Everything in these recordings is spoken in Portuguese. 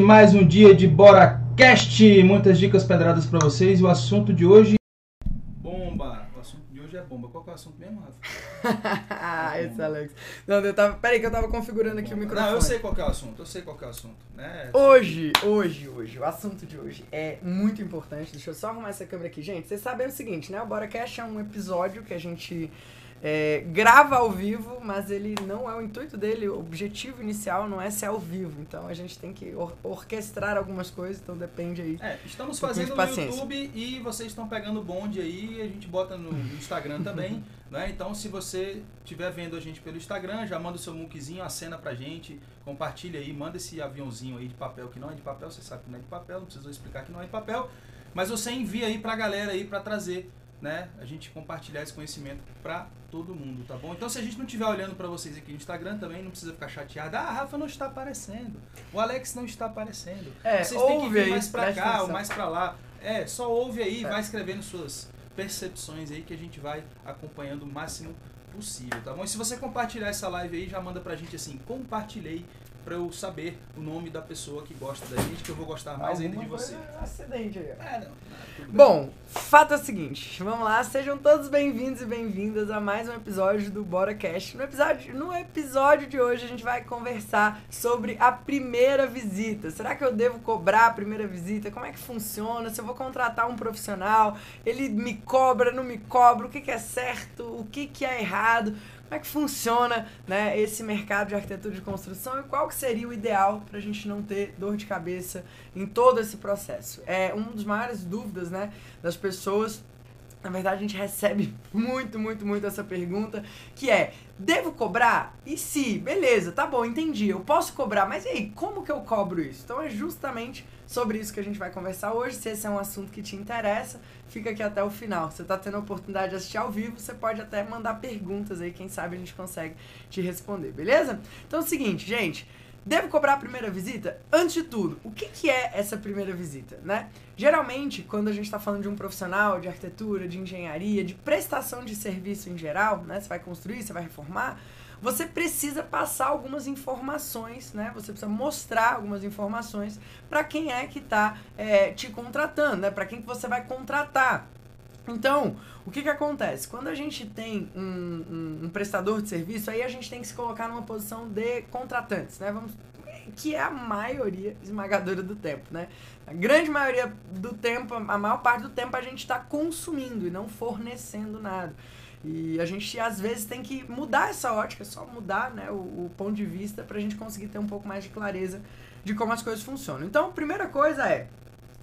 Mais um dia de BoraCast, muitas dicas pedradas para vocês. E o assunto de hoje. Bomba! O assunto de hoje é bomba. Qual que é o assunto mesmo, Rafa? ah, esse Alex. Não, eu tava. Peraí, que eu tava configurando aqui bomba. o microfone. Não, eu sei qual que é o assunto, eu sei qual que é o assunto. Né? Hoje, hoje, hoje, o assunto de hoje é muito importante. Deixa eu só arrumar essa câmera aqui. Gente, vocês sabem o seguinte, né? O BoraCast é um episódio que a gente é, grava ao vivo, mas ele não é o intuito dele, o objetivo inicial não é ser ao vivo. Então a gente tem que or orquestrar algumas coisas, então depende aí. É, estamos fazendo no YouTube e vocês estão pegando o bonde aí, a gente bota no Instagram também. né? Então se você estiver vendo a gente pelo Instagram, já manda o seu muquezinho, acena pra gente, compartilha aí, manda esse aviãozinho aí de papel que não é de papel, você sabe que não é de papel, não precisa explicar que não é de papel. Mas você envia aí pra galera aí para trazer né, a gente compartilhar esse conhecimento para todo mundo, tá bom? Então, se a gente não estiver olhando para vocês aqui no Instagram, também não precisa ficar chateado. Ah, a Rafa não está aparecendo. O Alex não está aparecendo. É, vocês têm que vir mais para cá ou mais para lá. É, só ouve aí, é. vai escrevendo suas percepções aí que a gente vai acompanhando o máximo possível, tá bom? E se você compartilhar essa live aí, já manda pra gente assim, compartilhei para eu saber o nome da pessoa que gosta da gente, que eu vou gostar mais Alguma ainda de você. Acidente aí. É, não, não, Bom, fato é o seguinte, vamos lá, sejam todos bem-vindos e bem-vindas a mais um episódio do Bora Cast. No episódio, no episódio de hoje a gente vai conversar sobre a primeira visita. Será que eu devo cobrar a primeira visita? Como é que funciona? Se eu vou contratar um profissional, ele me cobra, não me cobra? O que, que é certo? O que, que é errado? Como é que funciona né, esse mercado de arquitetura de construção e qual que seria o ideal para a gente não ter dor de cabeça em todo esse processo. É uma das maiores dúvidas né, das pessoas. Na verdade, a gente recebe muito, muito, muito essa pergunta, que é, devo cobrar? E se? Beleza, tá bom, entendi, eu posso cobrar, mas e aí, como que eu cobro isso? Então é justamente sobre isso que a gente vai conversar hoje. Se esse é um assunto que te interessa, fica aqui até o final. Você está tendo a oportunidade de assistir ao vivo, você pode até mandar perguntas aí, quem sabe a gente consegue te responder, beleza? Então é o seguinte, gente. Devo cobrar a primeira visita? Antes de tudo, o que, que é essa primeira visita, né? Geralmente, quando a gente está falando de um profissional de arquitetura, de engenharia, de prestação de serviço em geral, né? Você vai construir, você vai reformar, você precisa passar algumas informações, né? Você precisa mostrar algumas informações para quem é que está é, te contratando, né? Para quem que você vai contratar. Então, o que, que acontece? Quando a gente tem um, um, um, prestador de serviço, aí a gente tem que se colocar numa posição de contratantes, né? Vamos, que é a maioria esmagadora do tempo, né? A grande maioria do tempo, a maior parte do tempo, a gente está consumindo e não fornecendo nada. E a gente às vezes tem que mudar essa ótica, só mudar né, o, o ponto de vista para a gente conseguir ter um pouco mais de clareza de como as coisas funcionam. Então, a primeira coisa é,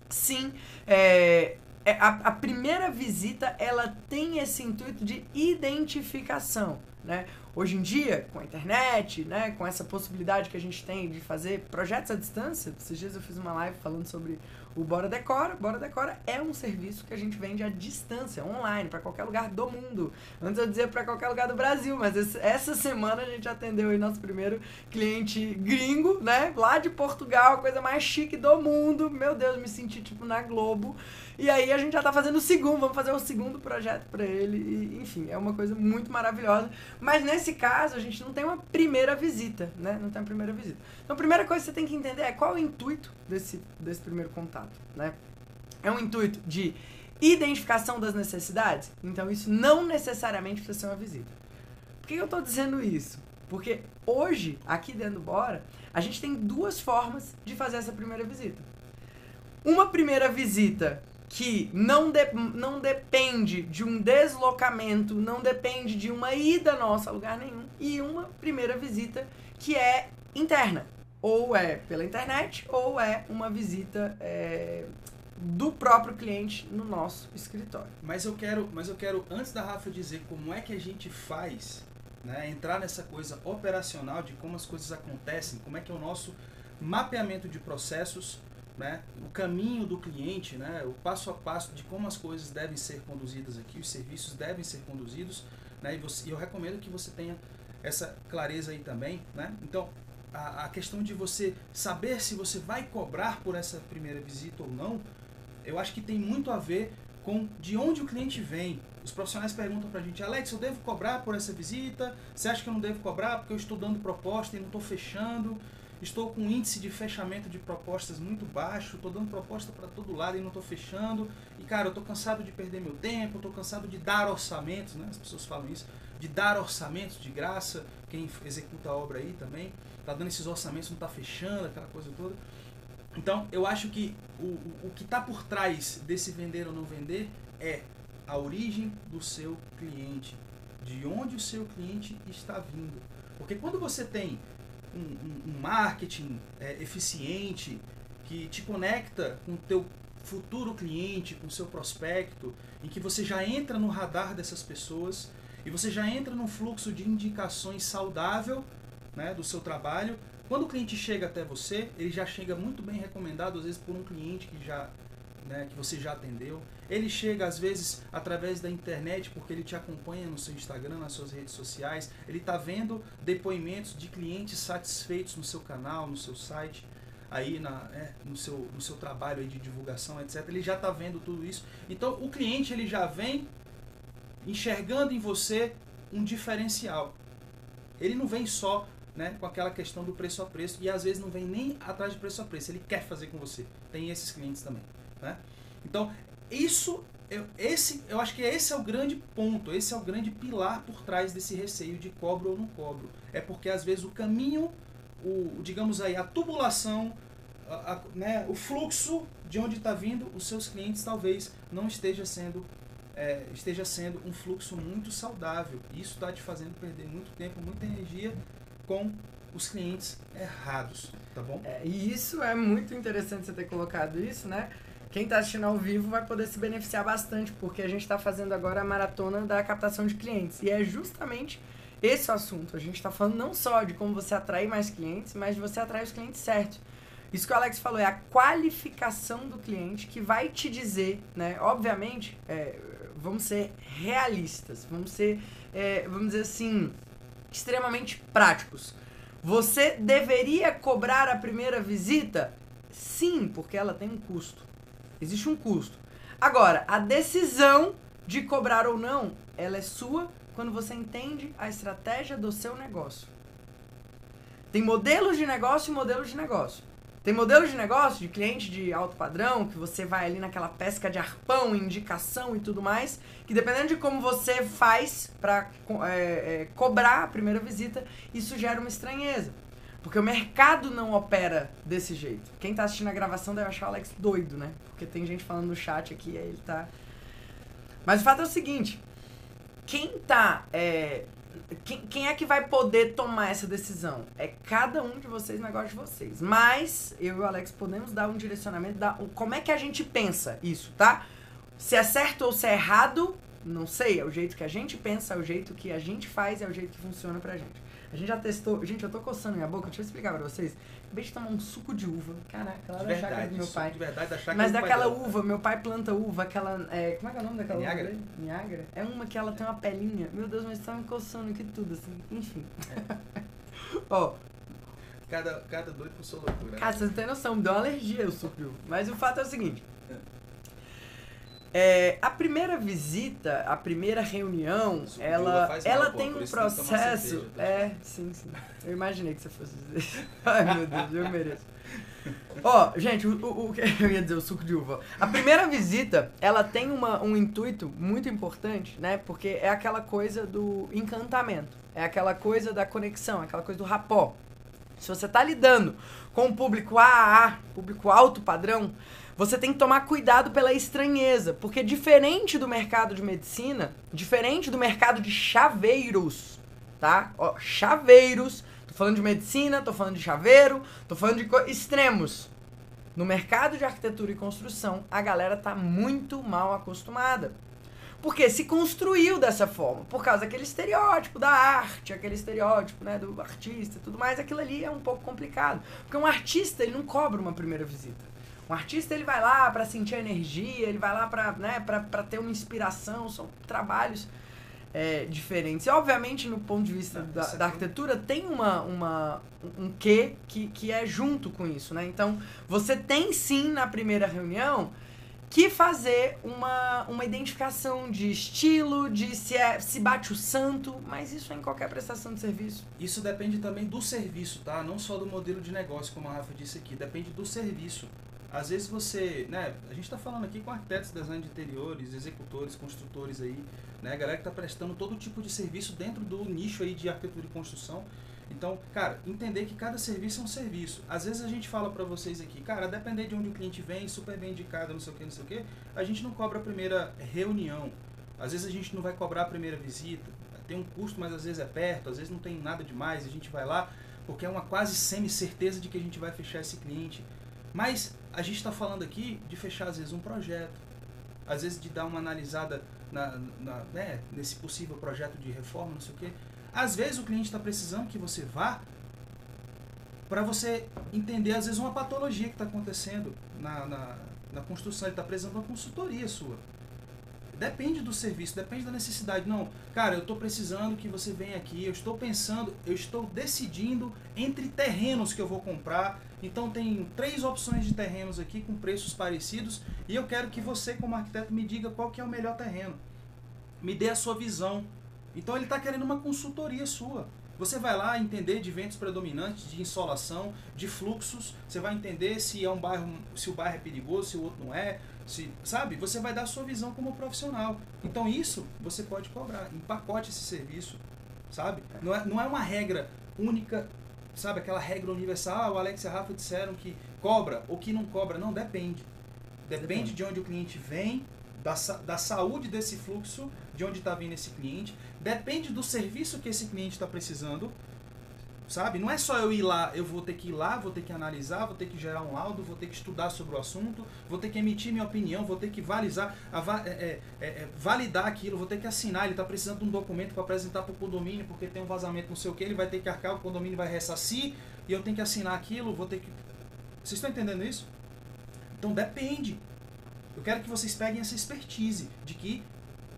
sim, é, é, a, a primeira visita ela tem esse intuito de identificação. Né? Hoje em dia, com a internet, né, com essa possibilidade que a gente tem de fazer projetos à distância, esses dias eu fiz uma live falando sobre o Bora Decora, Bora Decora é um serviço que a gente vende à distância, online, para qualquer lugar do mundo. Antes eu dizia para qualquer lugar do Brasil, mas esse, essa semana a gente atendeu aí nosso primeiro cliente gringo, né? Lá de Portugal, a coisa mais chique do mundo. Meu Deus, me senti tipo na Globo. E aí a gente já tá fazendo o segundo, vamos fazer o segundo projeto para ele. E, enfim, é uma coisa muito maravilhosa. Mas nesse caso, a gente não tem uma primeira visita, né? Não tem uma primeira visita. Então a primeira coisa que você tem que entender é qual é o intuito desse, desse primeiro contato, né? É um intuito de identificação das necessidades? Então isso não necessariamente precisa ser uma visita. Por que eu estou dizendo isso? Porque hoje, aqui dentro do Bora, a gente tem duas formas de fazer essa primeira visita. Uma primeira visita que não, de, não depende de um deslocamento, não depende de uma ida nossa a lugar nenhum, e uma primeira visita que é interna. Ou é pela internet, ou é uma visita é, do próprio cliente no nosso escritório. Mas eu quero, mas eu quero antes da Rafa dizer como é que a gente faz, né, entrar nessa coisa operacional de como as coisas acontecem, como é que é o nosso mapeamento de processos né, o caminho do cliente, né, o passo a passo de como as coisas devem ser conduzidas aqui, os serviços devem ser conduzidos, né, e você, eu recomendo que você tenha essa clareza aí também, né? Então, a, a questão de você saber se você vai cobrar por essa primeira visita ou não, eu acho que tem muito a ver com de onde o cliente vem. Os profissionais perguntam pra gente, Alex, eu devo cobrar por essa visita? Você acha que eu não devo cobrar porque eu estou dando proposta e não estou fechando? Estou com um índice de fechamento de propostas muito baixo, estou dando proposta para todo lado e não estou fechando. E cara, eu estou cansado de perder meu tempo, estou cansado de dar orçamentos, né? As pessoas falam isso, de dar orçamentos de graça. Quem executa a obra aí também, tá dando esses orçamentos, não está fechando, aquela coisa toda. Então, eu acho que o, o, o que está por trás desse vender ou não vender é a origem do seu cliente, de onde o seu cliente está vindo. Porque quando você tem um, um, marketing é, eficiente que te conecta com o teu futuro cliente, com o seu prospecto, em que você já entra no radar dessas pessoas e você já entra num fluxo de indicações saudável né, do seu trabalho, quando o cliente chega até você, ele já chega muito bem recomendado, às vezes por um cliente que já né, que você já atendeu. Ele chega às vezes através da internet porque ele te acompanha no seu Instagram, nas suas redes sociais. Ele está vendo depoimentos de clientes satisfeitos no seu canal, no seu site, aí na, é, no, seu, no seu trabalho de divulgação, etc. Ele já está vendo tudo isso. Então o cliente ele já vem enxergando em você um diferencial. Ele não vem só né, com aquela questão do preço a preço e às vezes não vem nem atrás de preço a preço, ele quer fazer com você. Tem esses clientes também. Né? Então, isso, eu, esse, eu acho que esse é o grande ponto, esse é o grande pilar por trás desse receio de cobro ou não cobro. É porque às vezes o caminho, o, digamos aí, a tubulação, a, a, né, o fluxo de onde está vindo os seus clientes talvez não esteja sendo é, esteja sendo um fluxo muito saudável. Isso está te fazendo perder muito tempo, muita energia com os clientes errados, tá bom? É, e isso é muito interessante você ter colocado isso, né? Quem está assistindo ao vivo vai poder se beneficiar bastante, porque a gente está fazendo agora a maratona da captação de clientes. E é justamente esse o assunto. A gente está falando não só de como você atrair mais clientes, mas de você atrair os clientes certos. Isso que o Alex falou é a qualificação do cliente que vai te dizer, né? Obviamente, é, vamos ser realistas, vamos ser, é, vamos dizer assim, extremamente práticos. Você deveria cobrar a primeira visita? Sim, porque ela tem um custo. Existe um custo. Agora, a decisão de cobrar ou não, ela é sua quando você entende a estratégia do seu negócio. Tem modelos de negócio e modelos de negócio. Tem modelos de negócio de cliente de alto padrão, que você vai ali naquela pesca de arpão, indicação e tudo mais, que dependendo de como você faz para é, é, cobrar a primeira visita, isso gera uma estranheza. Porque o mercado não opera desse jeito. Quem tá assistindo a gravação deve achar o Alex doido, né? Porque tem gente falando no chat aqui aí ele tá. Mas o fato é o seguinte: quem tá. É, quem, quem é que vai poder tomar essa decisão? É cada um de vocês, negócio de vocês. Mas eu e o Alex podemos dar um direcionamento, dar como é que a gente pensa isso, tá? Se é certo ou se é errado, não sei. É o jeito que a gente pensa, é o jeito que a gente faz, é o jeito que funciona pra gente. A gente já testou. Gente, eu tô coçando minha boca, deixa eu explicar pra vocês. Acabei de tomar um suco de uva. Caraca, lá da chácara do meu pai. De verdade, da chácara Mas daquela uva, meu pai planta uva, aquela. É, como é que é o nome daquela Niagara. uva? Niagara? É uma que ela tem uma pelinha. Meu Deus, mas tá me coçando aqui tudo, assim. Enfim. Ó, Cada, cada doido com sua loucura. né? Cara, você não tem noção, me deu uma alergia o suco de uva. Mas o fato é o seguinte. É, a primeira visita, a primeira reunião, uva ela, mal, ela pô, tem um isso tem processo. cerveja, tá? É, sim, sim. Eu imaginei que você fosse dizer isso. Ai, meu Deus, eu mereço. Ó, gente, o, que eu ia dizer, o suco de uva. A primeira visita, ela tem uma, um intuito muito importante, né? Porque é aquela coisa do encantamento. É aquela coisa da conexão, aquela coisa do rapó. Se você tá lidando com o público AAA, público alto padrão, você tem que tomar cuidado pela estranheza, porque diferente do mercado de medicina, diferente do mercado de chaveiros, tá? Ó, chaveiros, tô falando de medicina, tô falando de chaveiro, tô falando de extremos. No mercado de arquitetura e construção, a galera tá muito mal acostumada. Porque se construiu dessa forma, por causa daquele estereótipo da arte, aquele estereótipo, né, do artista e tudo mais, aquilo ali é um pouco complicado. Porque um artista, ele não cobra uma primeira visita. Um artista, ele vai lá para sentir a energia, ele vai lá para né, pra, pra ter uma inspiração, são trabalhos é, diferentes. E, obviamente, no ponto de vista Não, da, é da arquitetura, tem uma, uma, um quê que, que é junto com isso, né? Então, você tem sim, na primeira reunião, que fazer uma, uma identificação de estilo, de se, é, se bate o santo, mas isso é em qualquer prestação de serviço. Isso depende também do serviço, tá? Não só do modelo de negócio, como a Rafa disse aqui, depende do serviço. Às vezes você, né, a gente está falando aqui com arquitetos, design de interiores, executores, construtores aí, né, galera que está prestando todo tipo de serviço dentro do nicho aí de arquitetura e construção. Então, cara, entender que cada serviço é um serviço. Às vezes a gente fala para vocês aqui, cara, depender de onde o cliente vem, super bem indicado, não sei o que, não sei o que, a gente não cobra a primeira reunião. Às vezes a gente não vai cobrar a primeira visita. Tem um custo, mas às vezes é perto, às vezes não tem nada demais, a gente vai lá porque é uma quase semi-certeza de que a gente vai fechar esse cliente. Mas a gente está falando aqui de fechar às vezes um projeto, às vezes de dar uma analisada na, na né, nesse possível projeto de reforma, não sei o que. Às vezes o cliente está precisando que você vá para você entender, às vezes, uma patologia que está acontecendo na, na, na, construção. Ele está precisando de uma consultoria sua. Depende do serviço, depende da necessidade. Não, cara, eu estou precisando que você venha aqui, eu estou pensando, eu estou decidindo entre terrenos que eu vou comprar. Então tem três opções de terrenos aqui com preços parecidos e eu quero que você, como arquiteto, me diga qual que é o melhor terreno. Me dê a sua visão. Então ele está querendo uma consultoria sua. Você vai lá entender de ventos predominantes, de insolação, de fluxos. Você vai entender se é um bairro, se o bairro é perigoso, se o outro não é, se, sabe? Você vai dar a sua visão como profissional. Então isso você pode cobrar, empacote esse serviço, sabe? Não é, não é uma regra única, sabe? Aquela regra universal. Ah, o Alex e a Rafa disseram que cobra ou que não cobra. Não, depende. Depende, depende. de onde o cliente vem, da, da saúde desse fluxo, de onde está vindo esse cliente. Depende do serviço que esse cliente está precisando Sabe? Não é só eu ir lá, eu vou ter que ir lá, vou ter que analisar, vou ter que gerar um laudo, vou ter que estudar sobre o assunto, vou ter que emitir minha opinião, vou ter que valizar, é, é, é, é, validar aquilo, vou ter que assinar. Ele está precisando de um documento para apresentar para o condomínio porque tem um vazamento, não sei o que, ele vai ter que arcar, o condomínio vai ressarcir e eu tenho que assinar aquilo, vou ter que. Vocês estão entendendo isso? Então depende. Eu quero que vocês peguem essa expertise de que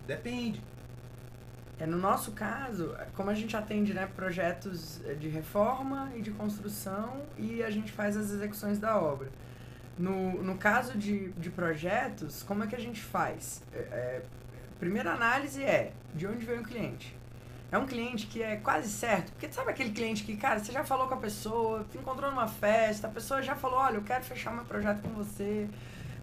depende. É, no nosso caso, como a gente atende né, projetos de reforma e de construção e a gente faz as execuções da obra. No, no caso de, de projetos, como é que a gente faz? É, é, primeira análise é de onde vem o cliente. É um cliente que é quase certo, porque sabe aquele cliente que, cara, você já falou com a pessoa, encontrou numa festa, a pessoa já falou, olha, eu quero fechar meu projeto com você,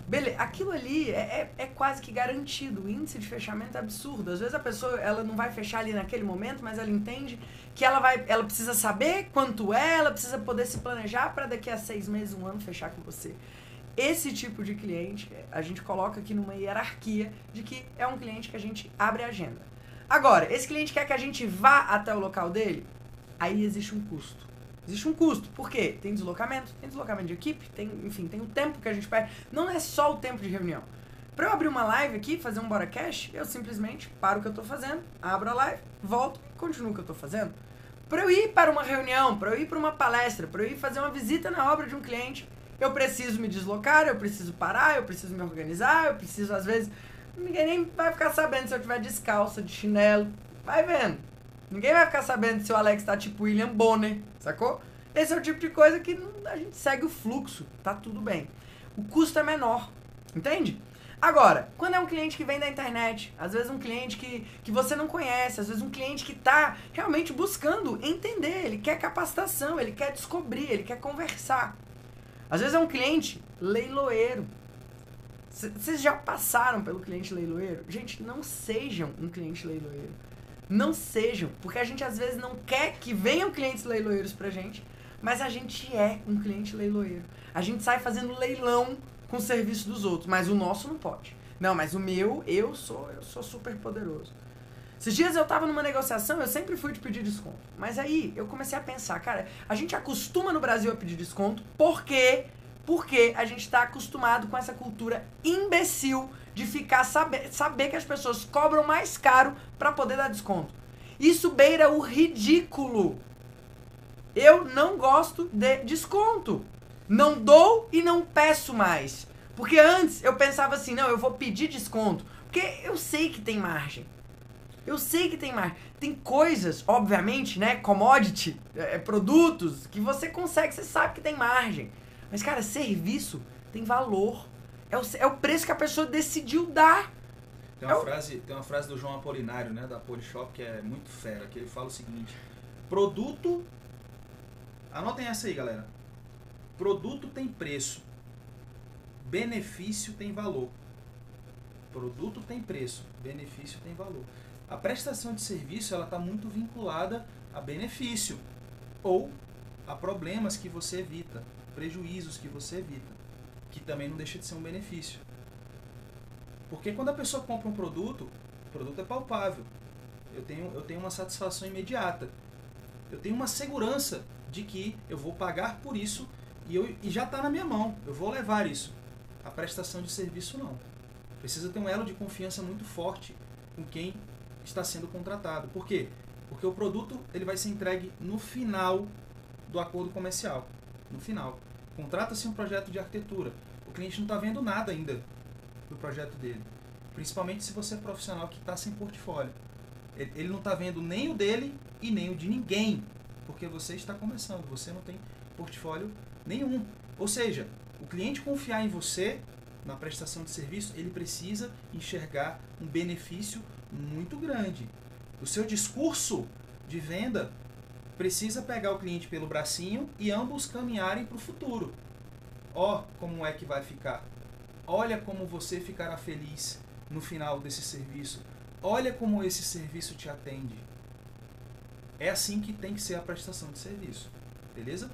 Beleza, aquilo ali é, é, é, quase que garantido. O índice de fechamento é absurdo. Às vezes a pessoa ela não vai fechar ali naquele momento, mas ela entende que ela vai, ela precisa saber quanto é, ela precisa poder se planejar para daqui a seis meses, um ano fechar com você. Esse tipo de cliente a gente coloca aqui numa hierarquia de que é um cliente que a gente abre a agenda. Agora, esse cliente quer que a gente vá até o local dele, aí existe um custo. Existe um custo. Por quê? Tem deslocamento, tem deslocamento de equipe, tem, enfim, tem o tempo que a gente perde. Não é só o tempo de reunião. Para eu abrir uma live aqui, fazer um Bora Cash, eu simplesmente paro o que eu estou fazendo, abro a live, volto e continuo o que eu estou fazendo. Para eu ir para uma reunião, para eu ir para uma palestra, para eu ir fazer uma visita na obra de um cliente, eu preciso me deslocar, eu preciso parar, eu preciso me organizar, eu preciso, às vezes, ninguém nem vai ficar sabendo se eu tiver descalça, de chinelo. Vai vendo. Ninguém vai ficar sabendo se o Alex tá tipo William Bonner, sacou? Esse é o tipo de coisa que a gente segue o fluxo, tá tudo bem. O custo é menor, entende? Agora, quando é um cliente que vem da internet, às vezes um cliente que, que você não conhece, às vezes um cliente que está realmente buscando entender, ele quer capacitação, ele quer descobrir, ele quer conversar. Às vezes é um cliente leiloeiro. Vocês já passaram pelo cliente leiloeiro? Gente, não sejam um cliente leiloeiro. Não sejam, porque a gente às vezes não quer que venham clientes leiloeiros pra gente, mas a gente é um cliente leiloeiro. A gente sai fazendo leilão com o serviço dos outros, mas o nosso não pode. Não, mas o meu, eu sou, eu sou super poderoso. Esses dias eu tava numa negociação, eu sempre fui de pedir desconto. Mas aí eu comecei a pensar, cara, a gente acostuma no Brasil a pedir desconto porque porque a gente está acostumado com essa cultura imbecil de ficar saber, saber que as pessoas cobram mais caro para poder dar desconto. Isso beira o ridículo. Eu não gosto de desconto. Não dou e não peço mais. Porque antes eu pensava assim, não, eu vou pedir desconto. Porque eu sei que tem margem. Eu sei que tem margem. Tem coisas, obviamente, né? Commodity, é, produtos, que você consegue, você sabe que tem margem. Mas, cara, serviço tem valor. É o, é o preço que a pessoa decidiu dar. Tem uma, é frase, tem uma frase do João Apolinário, né, da Polishop, que é muito fera, que ele fala o seguinte: produto. Anotem essa aí, galera. Produto tem preço. Benefício tem valor. Produto tem preço, benefício tem valor. A prestação de serviço ela está muito vinculada a benefício ou a problemas que você evita, prejuízos que você evita, que também não deixa de ser um benefício. Porque quando a pessoa compra um produto, o produto é palpável. Eu tenho, eu tenho uma satisfação imediata. Eu tenho uma segurança de que eu vou pagar por isso e, eu, e já está na minha mão. Eu vou levar isso. A prestação de serviço não. Precisa ter um elo de confiança muito forte com quem está sendo contratado. Por quê? Porque o produto ele vai ser entregue no final do acordo comercial. No final. Contrata-se um projeto de arquitetura. Cliente não está vendo nada ainda do projeto dele. Principalmente se você é profissional que está sem portfólio. Ele não está vendo nem o dele e nem o de ninguém. Porque você está começando. Você não tem portfólio nenhum. Ou seja, o cliente confiar em você na prestação de serviço, ele precisa enxergar um benefício muito grande. O seu discurso de venda precisa pegar o cliente pelo bracinho e ambos caminharem para o futuro. Ó, como é que vai ficar. Olha como você ficará feliz no final desse serviço. Olha como esse serviço te atende. É assim que tem que ser a prestação de serviço. Beleza?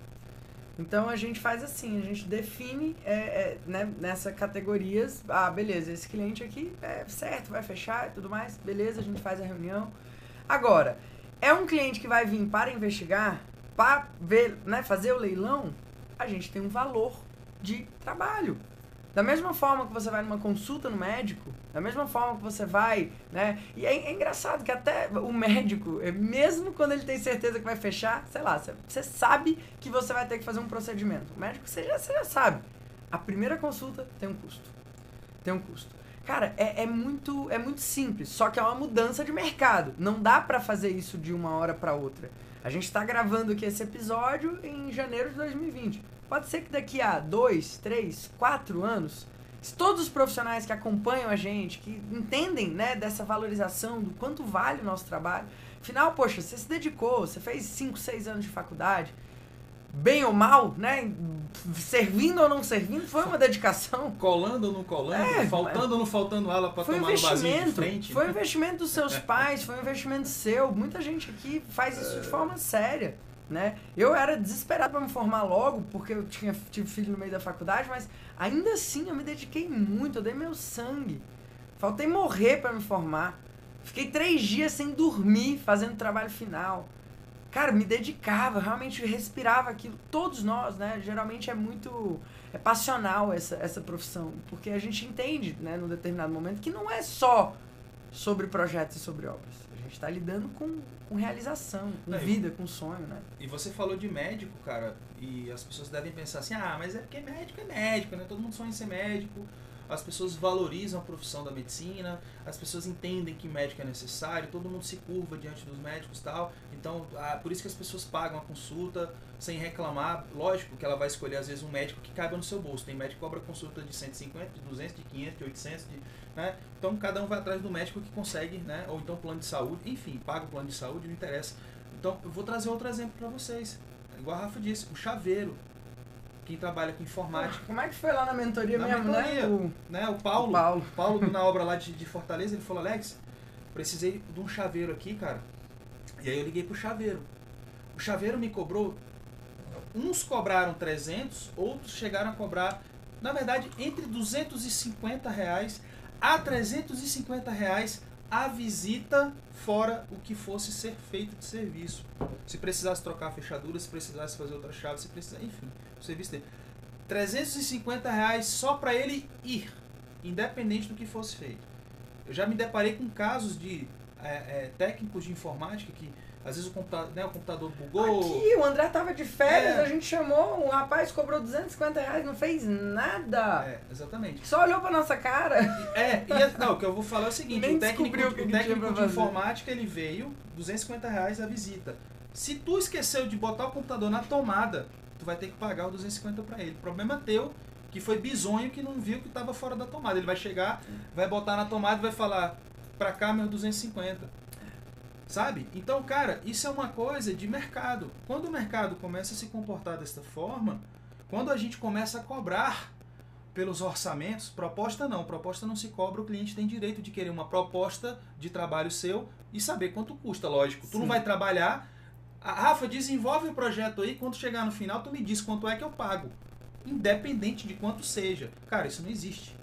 Então a gente faz assim, a gente define é, é, né, nessa categorias, ah, beleza, esse cliente aqui é certo, vai fechar e tudo mais, beleza, a gente faz a reunião. Agora, é um cliente que vai vir para investigar, para ver, né, fazer o leilão, a gente tem um valor de trabalho. Da mesma forma que você vai numa consulta no médico, da mesma forma que você vai, né? E é, é, engraçado que até o médico, é, mesmo quando ele tem certeza que vai fechar, sei lá, você sabe que você vai ter que fazer um procedimento. O médico você já, você já sabe. A primeira consulta tem um custo. Tem um custo. Cara, é, é, muito, é muito simples, só que é uma mudança de mercado. Não dá para fazer isso de uma hora para outra. A gente está gravando aqui esse episódio em janeiro de 2020. Pode ser que daqui a dois, três, quatro anos, se todos os profissionais que acompanham a gente, que entendem né, dessa valorização, do quanto vale o nosso trabalho, afinal, poxa, você se dedicou, você fez cinco, seis anos de faculdade, bem ou mal, né? Servindo ou não servindo, foi uma dedicação. Colando ou não colando, é, faltando ou não faltando aula para tomar um investimento, de frente. Foi um investimento dos seus pais, foi um investimento seu. Muita gente aqui faz isso de forma séria né? Eu era desesperado para me formar logo, porque eu tinha tive filho no meio da faculdade, mas ainda assim eu me dediquei muito, eu dei meu sangue. Faltei morrer para me formar. Fiquei três dias sem dormir, fazendo trabalho final. Cara, me dedicava, realmente respirava aquilo. Todos nós, né? Geralmente é muito. É passional essa, essa profissão. Porque a gente entende, né, num determinado momento, que não é só sobre projetos e sobre obras gente está lidando com, com realização, com vida, com sonho, né? E você falou de médico, cara, e as pessoas devem pensar assim, ah, mas é porque médico é médico, né? Todo mundo sonha em ser médico, as pessoas valorizam a profissão da medicina, as pessoas entendem que médico é necessário, todo mundo se curva diante dos médicos tal. Então, ah, por isso que as pessoas pagam a consulta sem reclamar. Lógico que ela vai escolher, às vezes, um médico que caiba no seu bolso. Tem médico que cobra consulta de 150, de 200, de 500, de 800, de né? Então cada um vai atrás do médico que consegue, né? ou então plano de saúde, enfim, paga o plano de saúde, não interessa. Então eu vou trazer outro exemplo para vocês. Igual a Rafa disse, o chaveiro. Quem trabalha com informática. Como é que foi lá na mentoria na mesmo, né? mentoria, né? O, né? O Paulo, o Paulo. Paulo na obra lá de, de Fortaleza, ele falou, Alex, precisei de um chaveiro aqui, cara. E aí eu liguei pro chaveiro. O chaveiro me cobrou. Uns cobraram 300, outros chegaram a cobrar, na verdade, entre 250 reais a 350 reais a visita fora o que fosse ser feito de serviço. Se precisasse trocar a fechadura, se precisasse fazer outra chave, se precisasse, enfim, o serviço dele. 350 reais só para ele ir, independente do que fosse feito. Eu já me deparei com casos de é, é, técnicos de informática que às vezes o computador, né, o computador bugou. Aqui, o André tava de férias, é. a gente chamou, um rapaz cobrou 250 reais, não fez nada. É, exatamente. Só olhou pra nossa cara. É, e, não, o que eu vou falar é o seguinte, Nem o técnico, o, técnico de informática, ele veio, 250 reais a visita. Se tu esqueceu de botar o computador na tomada, tu vai ter que pagar os 250 para ele. Problema teu que foi bizonho que não viu que estava fora da tomada. Ele vai chegar, vai botar na tomada e vai falar, pra cá meus 250. Sabe? Então, cara, isso é uma coisa de mercado. Quando o mercado começa a se comportar desta forma, quando a gente começa a cobrar pelos orçamentos, proposta não, proposta não se cobra, o cliente tem direito de querer uma proposta de trabalho seu e saber quanto custa, lógico. Sim. Tu não vai trabalhar, a Rafa, desenvolve o projeto aí, quando chegar no final tu me diz quanto é que eu pago independente de quanto seja. Cara, isso não existe.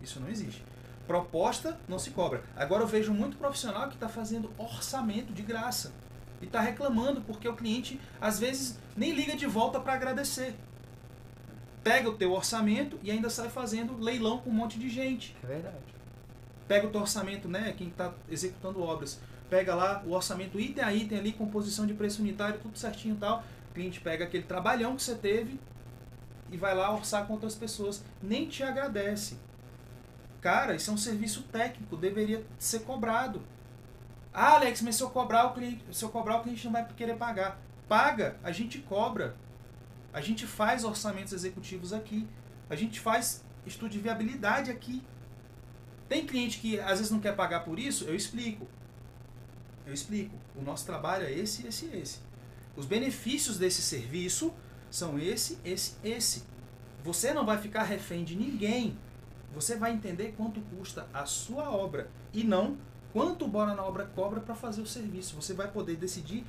Isso não existe. Proposta não se cobra. Agora eu vejo muito profissional que está fazendo orçamento de graça. E está reclamando porque o cliente, às vezes, nem liga de volta para agradecer. Pega o teu orçamento e ainda sai fazendo leilão com um monte de gente. É verdade. Pega o teu orçamento, né? Quem está executando obras. Pega lá o orçamento item a item ali, composição de preço unitário, tudo certinho e tal. O cliente pega aquele trabalhão que você teve, e vai lá orçar com outras pessoas. Nem te agradece. Cara, isso é um serviço técnico, deveria ser cobrado. Ah, Alex, mas se eu cobrar o cliente, se eu cobrar o cliente não vai querer pagar. Paga, a gente cobra. A gente faz orçamentos executivos aqui. A gente faz estudo de viabilidade aqui. Tem cliente que às vezes não quer pagar por isso, eu explico. Eu explico. O nosso trabalho é esse, esse, esse. Os benefícios desse serviço são esse, esse, esse. Você não vai ficar refém de ninguém. Você vai entender quanto custa a sua obra e não quanto o Bora na Obra cobra para fazer o serviço. Você vai poder decidir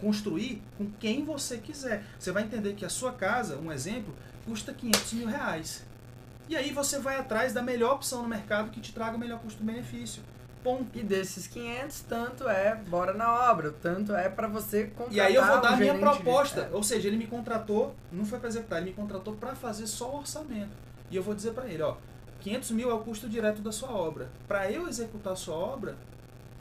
construir com quem você quiser. Você vai entender que a sua casa, um exemplo, custa 500 mil reais. E aí você vai atrás da melhor opção no mercado que te traga o melhor custo-benefício. Ponto. E desses 500, tanto é bora na obra, tanto é para você contratar E aí eu vou dar a minha proposta. De... É. Ou seja, ele me contratou, não foi para executar, ele me contratou para fazer só o orçamento. E eu vou dizer para ele, ó, 500 mil é o custo direto da sua obra. Para eu executar a sua obra,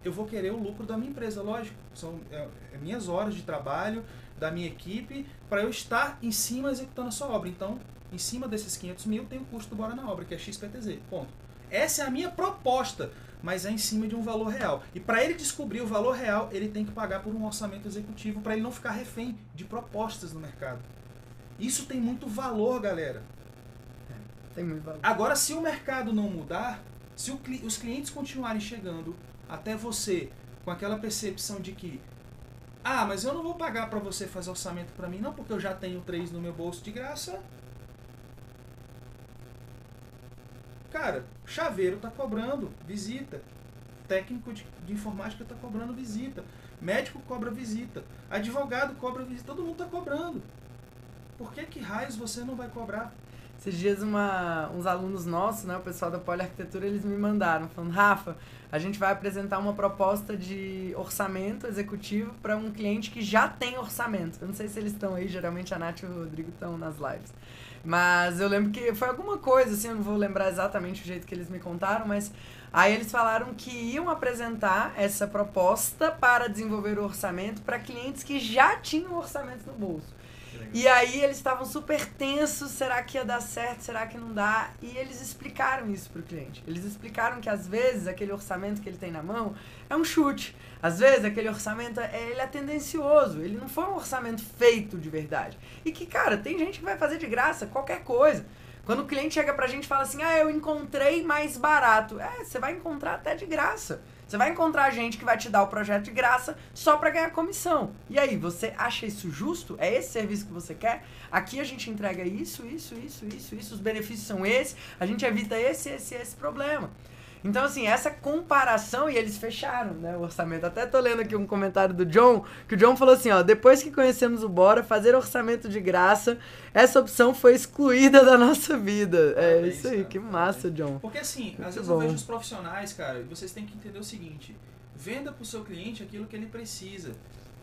eu vou querer o lucro da minha empresa, lógico. São é, é minhas horas de trabalho, da minha equipe, para eu estar em cima executando a sua obra. Então, em cima desses 500 mil tem o custo do Bora na Obra, que é XPTZ. Ponto. Essa é a minha proposta mas é em cima de um valor real. E para ele descobrir o valor real, ele tem que pagar por um orçamento executivo para ele não ficar refém de propostas no mercado. Isso tem muito valor, galera. Tem muito valor. Agora, se o mercado não mudar, se o, os clientes continuarem chegando até você com aquela percepção de que ah, mas eu não vou pagar para você fazer orçamento para mim, não, porque eu já tenho três no meu bolso de graça. Cara, chaveiro está cobrando visita. Técnico de, de informática está cobrando visita. Médico cobra visita. Advogado cobra visita. Todo mundo está cobrando. Por que, que raios você não vai cobrar? Esses dias uma, uns alunos nossos, né, o pessoal da Poliarquitetura, eles me mandaram, falando, Rafa, a gente vai apresentar uma proposta de orçamento executivo para um cliente que já tem orçamento. Eu não sei se eles estão aí, geralmente a Nath e o Rodrigo estão nas lives. Mas eu lembro que foi alguma coisa, assim, eu não vou lembrar exatamente o jeito que eles me contaram, mas aí eles falaram que iam apresentar essa proposta para desenvolver o orçamento para clientes que já tinham orçamento no bolso. E aí eles estavam super tensos, será que ia dar certo, será que não dá? E eles explicaram isso pro cliente. Eles explicaram que às vezes aquele orçamento que ele tem na mão é um chute. Às vezes aquele orçamento é, ele é tendencioso, ele não foi um orçamento feito de verdade. E que, cara, tem gente que vai fazer de graça qualquer coisa. Quando o cliente chega pra gente e fala assim: "Ah, eu encontrei mais barato". É, você vai encontrar até de graça. Você vai encontrar gente que vai te dar o projeto de graça só para ganhar comissão. E aí, você acha isso justo? É esse serviço que você quer? Aqui a gente entrega isso, isso, isso, isso, isso, os benefícios são esses, a gente evita esse, esse, esse problema. Então, assim, essa comparação, e eles fecharam né, o orçamento. Até tô lendo aqui um comentário do John, que o John falou assim, ó, depois que conhecemos o Bora, fazer orçamento de graça, essa opção foi excluída da nossa vida. É isso aí, cara, que massa, John. Porque assim, Muito às vezes bom. eu vejo os profissionais, cara, e vocês têm que entender o seguinte, venda pro seu cliente aquilo que ele precisa.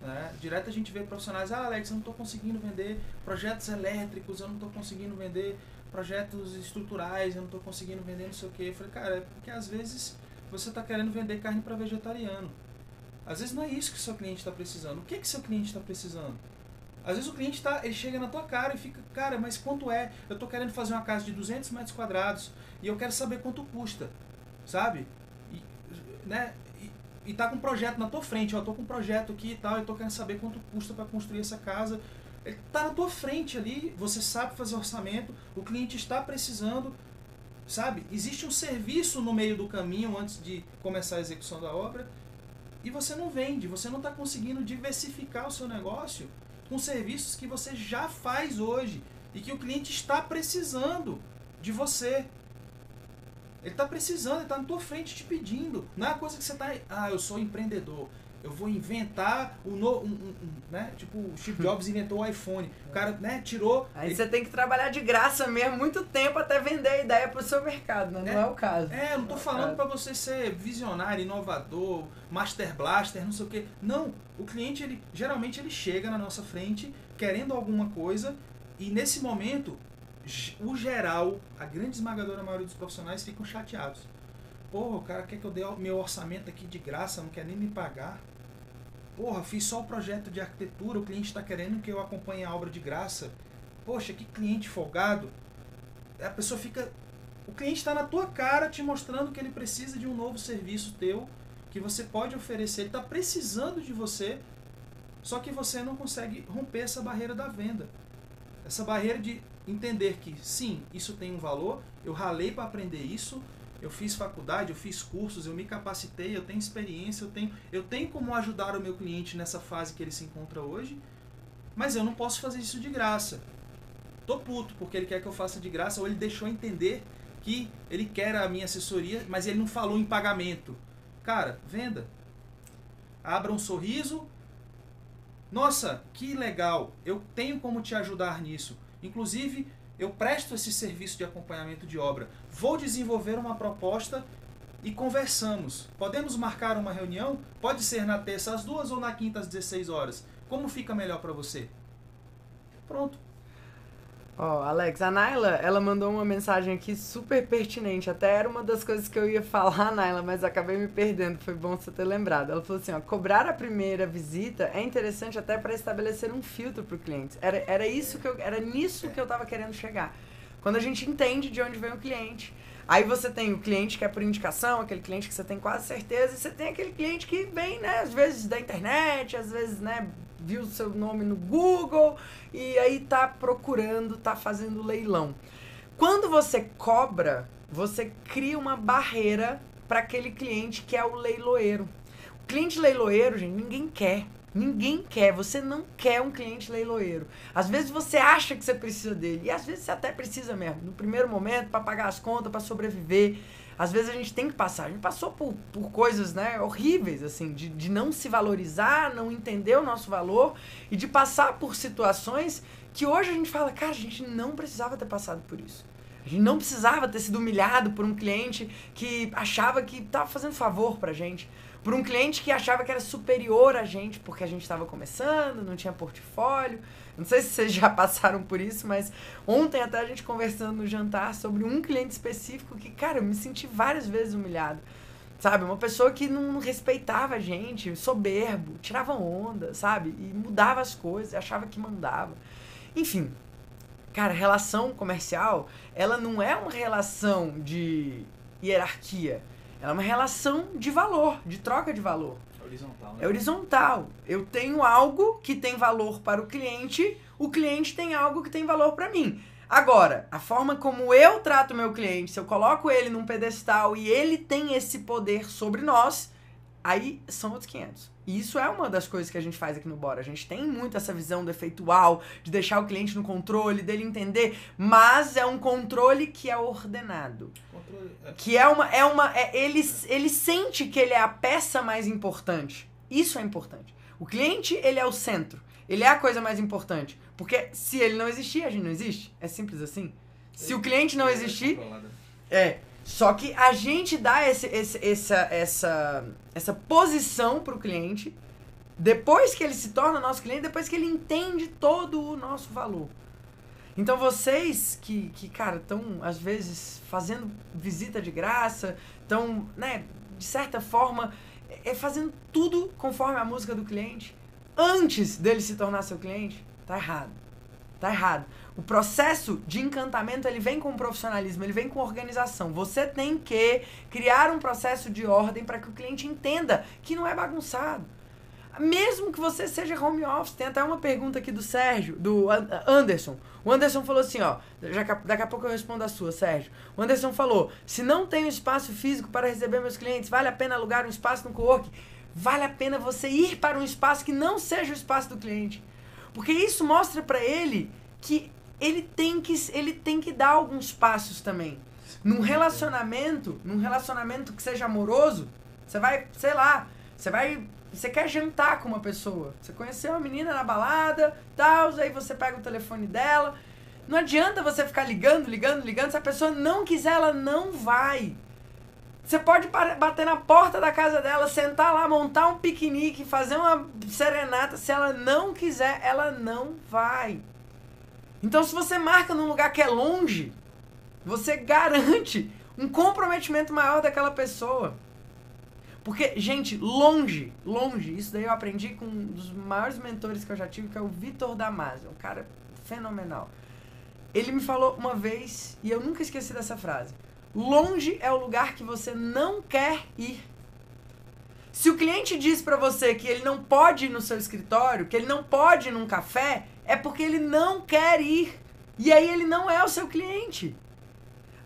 Né? Direto a gente vê profissionais, ah, Alex, eu não estou conseguindo vender projetos elétricos, eu não estou conseguindo vender projetos estruturais, eu não estou conseguindo vender não sei o que. Eu falei, cara, é porque às vezes você está querendo vender carne para vegetariano. Às vezes não é isso que seu cliente está precisando. O que que seu cliente está precisando? Às vezes o cliente tá, ele chega na tua cara e fica, cara, mas quanto é? Eu estou querendo fazer uma casa de 200 metros quadrados e eu quero saber quanto custa, sabe? E, né? E, tá com um projeto na tua frente, ó, tô com um projeto aqui e tal, eu tô querendo saber quanto custa para construir essa casa Ele está na tua frente ali, você sabe fazer orçamento, o cliente está precisando, sabe? Existe um serviço no meio do caminho antes de começar a execução da obra e você não vende, você não está conseguindo diversificar o seu negócio com serviços que você já faz hoje e que o cliente está precisando de você. Ele está precisando, ele está na tua frente te pedindo. Não é uma coisa que você está. Ah, eu sou empreendedor. Eu vou inventar o novo. Um, um, um, né? Tipo, o Steve Jobs inventou o iPhone. O cara né, tirou. Aí ele... você tem que trabalhar de graça mesmo, muito tempo até vender a ideia para o seu mercado, né? Não é, é, o caso. É, eu não estou é falando para você ser visionário, inovador, master blaster, não sei o quê. Não. O cliente, ele geralmente ele chega na nossa frente querendo alguma coisa e nesse momento o geral, a grande esmagadora maioria dos profissionais ficam chateados. Porra, o cara quer que eu dê meu orçamento aqui de graça, não quer nem me pagar. Porra, fiz só o projeto de arquitetura, o cliente está querendo que eu acompanhe a obra de graça. Poxa, que cliente folgado. A pessoa fica. O cliente está na tua cara te mostrando que ele precisa de um novo serviço teu que você pode oferecer. Ele está precisando de você, só que você não consegue romper essa barreira da venda. Essa barreira de entender que sim, isso tem um valor, eu ralei para aprender isso, eu fiz faculdade, eu fiz cursos, eu me capacitei, eu tenho experiência, eu tenho, eu tenho como ajudar o meu cliente nessa fase que ele se encontra hoje, mas eu não posso fazer isso de graça. Tô puto porque ele quer que eu faça de graça ou ele deixou entender que ele quer a minha assessoria, mas ele não falou em pagamento. Cara, venda. Abra um sorriso. Nossa, que legal. Eu tenho como te ajudar nisso. Inclusive, eu presto esse serviço de acompanhamento de obra. Vou desenvolver uma proposta e conversamos. Podemos marcar uma reunião? Pode ser na terça às duas ou na quinta às 16 horas. Como fica melhor para você? Pronto. Ó, oh, Alex, a Naila, ela mandou uma mensagem aqui super pertinente. Até era uma das coisas que eu ia falar, Naila, mas acabei me perdendo. Foi bom você ter lembrado. Ela falou assim: ó, cobrar a primeira visita é interessante até para estabelecer um filtro para o cliente. Era, era isso que eu, era nisso que eu estava querendo chegar. Quando a gente entende de onde vem o cliente. Aí você tem o cliente que é por indicação, aquele cliente que você tem quase certeza, e você tem aquele cliente que vem, né, às vezes da internet, às vezes, né, viu seu nome no Google e aí tá procurando, tá fazendo leilão. Quando você cobra, você cria uma barreira para aquele cliente que é o leiloeiro. O cliente leiloeiro, gente, ninguém quer. Ninguém quer, você não quer um cliente leiloeiro. Às vezes você acha que você precisa dele, e às vezes você até precisa mesmo, no primeiro momento, para pagar as contas, para sobreviver. Às vezes a gente tem que passar. A gente passou por, por coisas né, horríveis, assim, de, de não se valorizar, não entender o nosso valor e de passar por situações que hoje a gente fala, cara, a gente não precisava ter passado por isso. A gente não precisava ter sido humilhado por um cliente que achava que estava fazendo favor pra gente. Por um cliente que achava que era superior a gente porque a gente estava começando, não tinha portfólio. Não sei se vocês já passaram por isso, mas ontem até a gente conversando no jantar sobre um cliente específico que, cara, eu me senti várias vezes humilhado. Sabe? Uma pessoa que não respeitava a gente, soberbo, tirava onda, sabe? E mudava as coisas, achava que mandava. Enfim, cara, relação comercial, ela não é uma relação de hierarquia. Ela é uma relação de valor, de troca de valor. Horizontal, né? É horizontal. Eu tenho algo que tem valor para o cliente, o cliente tem algo que tem valor para mim. Agora, a forma como eu trato o meu cliente, se eu coloco ele num pedestal e ele tem esse poder sobre nós, aí são outros 500. E isso é uma das coisas que a gente faz aqui no Bora. A gente tem muito essa visão do efeitual, de deixar o cliente no controle, dele entender, mas é um controle que é ordenado. Controle, é. Que é uma. É uma é, ele, ele sente que ele é a peça mais importante. Isso é importante. O cliente, ele é o centro. Ele é a coisa mais importante. Porque se ele não existir, a gente não existe. É simples assim. Se o cliente não existir. É. Só que a gente dá esse, esse, essa, essa, essa posição para o cliente depois que ele se torna nosso cliente, depois que ele entende todo o nosso valor. Então vocês que, que cara, estão às vezes fazendo visita de graça, estão, né, de certa forma, é, é fazendo tudo conforme a música do cliente, antes dele se tornar seu cliente, tá errado. Tá errado. O processo de encantamento ele vem com profissionalismo, ele vem com organização. Você tem que criar um processo de ordem para que o cliente entenda que não é bagunçado. Mesmo que você seja home office, tem até uma pergunta aqui do Sérgio, do Anderson. O Anderson falou assim, ó, daqui a pouco eu respondo a sua, Sérgio. O Anderson falou: se não tenho espaço físico para receber meus clientes, vale a pena alugar um espaço no co-work? Vale a pena você ir para um espaço que não seja o espaço do cliente. Porque isso mostra para ele que ele tem que ele tem que dar alguns passos também. Num relacionamento, num relacionamento que seja amoroso, você vai, sei lá, você vai você quer jantar com uma pessoa. Você conheceu uma menina na balada, tal, aí você pega o telefone dela. Não adianta você ficar ligando, ligando, ligando. Se a pessoa não quiser, ela não vai. Você pode bater na porta da casa dela, sentar lá, montar um piquenique, fazer uma serenata. Se ela não quiser, ela não vai. Então, se você marca num lugar que é longe, você garante um comprometimento maior daquela pessoa. Porque, gente, longe, longe, isso daí eu aprendi com um dos maiores mentores que eu já tive, que é o Vitor Damasio, um cara fenomenal. Ele me falou uma vez, e eu nunca esqueci dessa frase: longe é o lugar que você não quer ir. Se o cliente diz para você que ele não pode ir no seu escritório, que ele não pode ir num café, é porque ele não quer ir. E aí ele não é o seu cliente.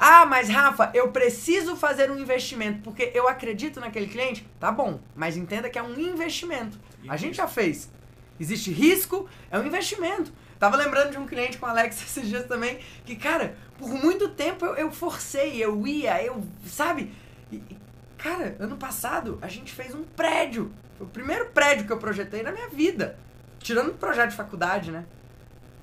Ah, mas Rafa, eu preciso fazer um investimento porque eu acredito naquele cliente. Tá bom, mas entenda que é um investimento. A gente já fez. Existe risco, é um investimento. Tava lembrando de um cliente com o Alex esses dias também, que, cara, por muito tempo eu, eu forcei, eu ia, eu, sabe? E, cara, ano passado a gente fez um prédio. Foi o primeiro prédio que eu projetei na minha vida. Tirando o projeto de faculdade, né?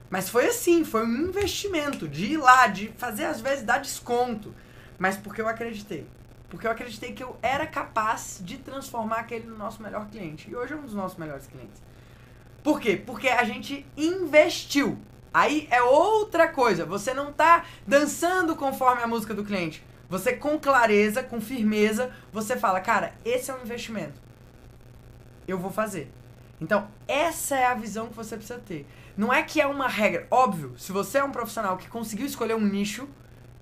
Mas foi assim, foi um investimento de ir lá, de fazer às vezes dar desconto. Mas porque eu acreditei. Porque eu acreditei que eu era capaz de transformar aquele no nosso melhor cliente. E hoje é um dos nossos melhores clientes. Por quê? Porque a gente investiu. Aí é outra coisa. Você não tá dançando conforme a música do cliente. Você com clareza, com firmeza, você fala, cara, esse é um investimento. Eu vou fazer. Então, essa é a visão que você precisa ter. Não é que é uma regra. Óbvio, se você é um profissional que conseguiu escolher um nicho,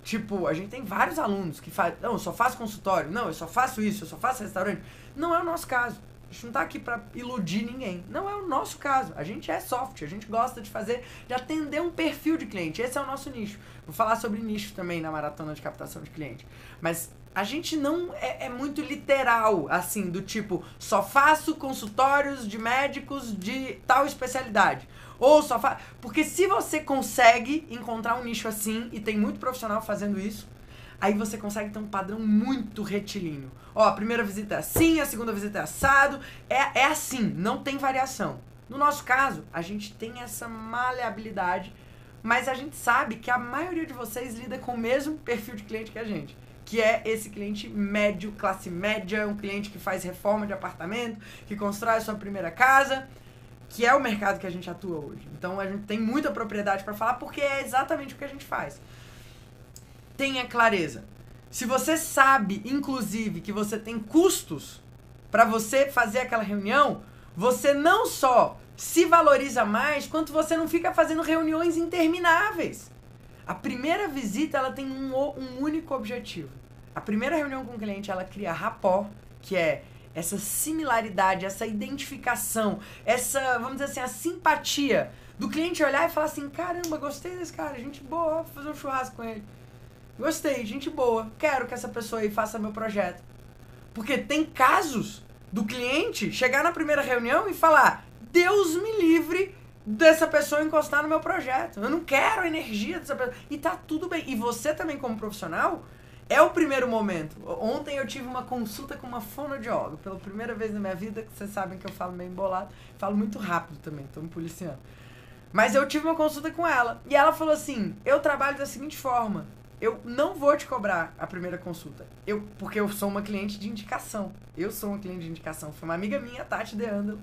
tipo, a gente tem vários alunos que fazem, não, eu só faço consultório, não, eu só faço isso, eu só faço restaurante. Não é o nosso caso. A gente não tá aqui para iludir ninguém. Não é o nosso caso. A gente é software, a gente gosta de fazer, de atender um perfil de cliente. Esse é o nosso nicho. Vou falar sobre nicho também na maratona de captação de cliente. Mas a gente não é, é, muito literal, assim, do tipo, só faço consultórios de médicos de tal especialidade. Ou só faz. Porque se você consegue encontrar um nicho assim, e tem muito profissional fazendo isso, aí você consegue ter um padrão muito retilíneo. Ó, a primeira visita é assim, a segunda visita é assado. É, é assim, não tem variação. No nosso caso, a gente tem essa maleabilidade, mas a gente sabe que a maioria de vocês lida com o mesmo perfil de cliente que a gente. Que é esse cliente médio, classe média, um cliente que faz reforma de apartamento, que constrói sua primeira casa que é o mercado que a gente atua hoje. Então a gente tem muita propriedade para falar porque é exatamente o que a gente faz. Tenha clareza. Se você sabe, inclusive, que você tem custos para você fazer aquela reunião, você não só se valoriza mais, quanto você não fica fazendo reuniões intermináveis. A primeira visita ela tem um, um único objetivo. A primeira reunião com o cliente ela cria rapport, que é essa similaridade, essa identificação, essa, vamos dizer assim, a simpatia do cliente olhar e falar assim: caramba, gostei desse cara, gente boa, vou fazer um churrasco com ele. Gostei, gente boa, quero que essa pessoa aí faça meu projeto. Porque tem casos do cliente chegar na primeira reunião e falar: Deus me livre dessa pessoa encostar no meu projeto. Eu não quero a energia dessa pessoa. E tá tudo bem. E você também, como profissional, é o primeiro momento. Ontem eu tive uma consulta com uma fonoaudióloga. Pela primeira vez na minha vida, que vocês sabem que eu falo meio embolado. Falo muito rápido também, tô me policiando. Mas eu tive uma consulta com ela. E ela falou assim: eu trabalho da seguinte forma. Eu não vou te cobrar a primeira consulta. Eu, porque eu sou uma cliente de indicação. Eu sou uma cliente de indicação. Foi uma amiga minha, Tati Deandalo,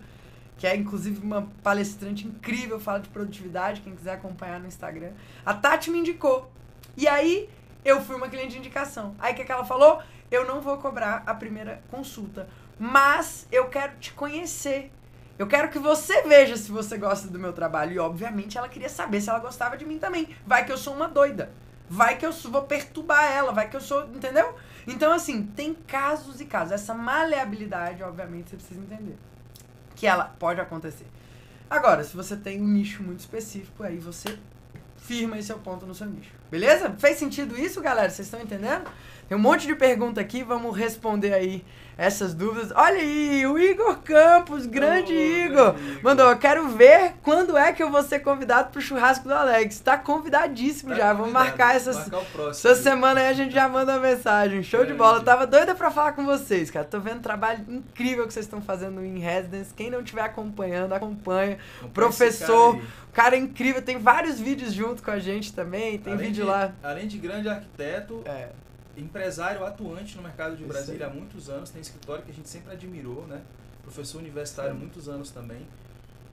que é inclusive uma palestrante incrível, fala de produtividade, quem quiser acompanhar no Instagram. A Tati me indicou. E aí eu fui uma cliente de indicação. Aí o que, que ela falou? Eu não vou cobrar a primeira consulta, mas eu quero te conhecer. Eu quero que você veja se você gosta do meu trabalho. E, obviamente, ela queria saber se ela gostava de mim também. Vai que eu sou uma doida. Vai que eu vou perturbar ela. Vai que eu sou. Entendeu? Então, assim, tem casos e casos. Essa maleabilidade, obviamente, você precisa entender. que ela pode acontecer. Agora, se você tem um nicho muito específico, aí você firma esse seu ponto no seu nicho. Beleza? Fez sentido isso, galera? Vocês estão entendendo? Tem um monte de pergunta aqui, vamos responder aí essas dúvidas. Olha aí, o Igor Campos, grande oh, Igor, mandou, eu quero ver quando é que eu vou ser convidado pro churrasco do Alex. Tá convidadíssimo tá já, vamos marcar essa, essa semana aí a gente já manda uma mensagem. Show é, de bola, tava doida pra falar com vocês, cara. Tô vendo o trabalho incrível que vocês estão fazendo em Residence. Quem não estiver acompanhando, acompanha. O professor, cara, cara, incrível, tem vários vídeos junto com a gente também, tem além vídeo de, lá. Além de grande arquiteto, é empresário atuante no mercado de Brasília há muitos anos, tem escritório que a gente sempre admirou, né? Professor universitário há muitos anos também.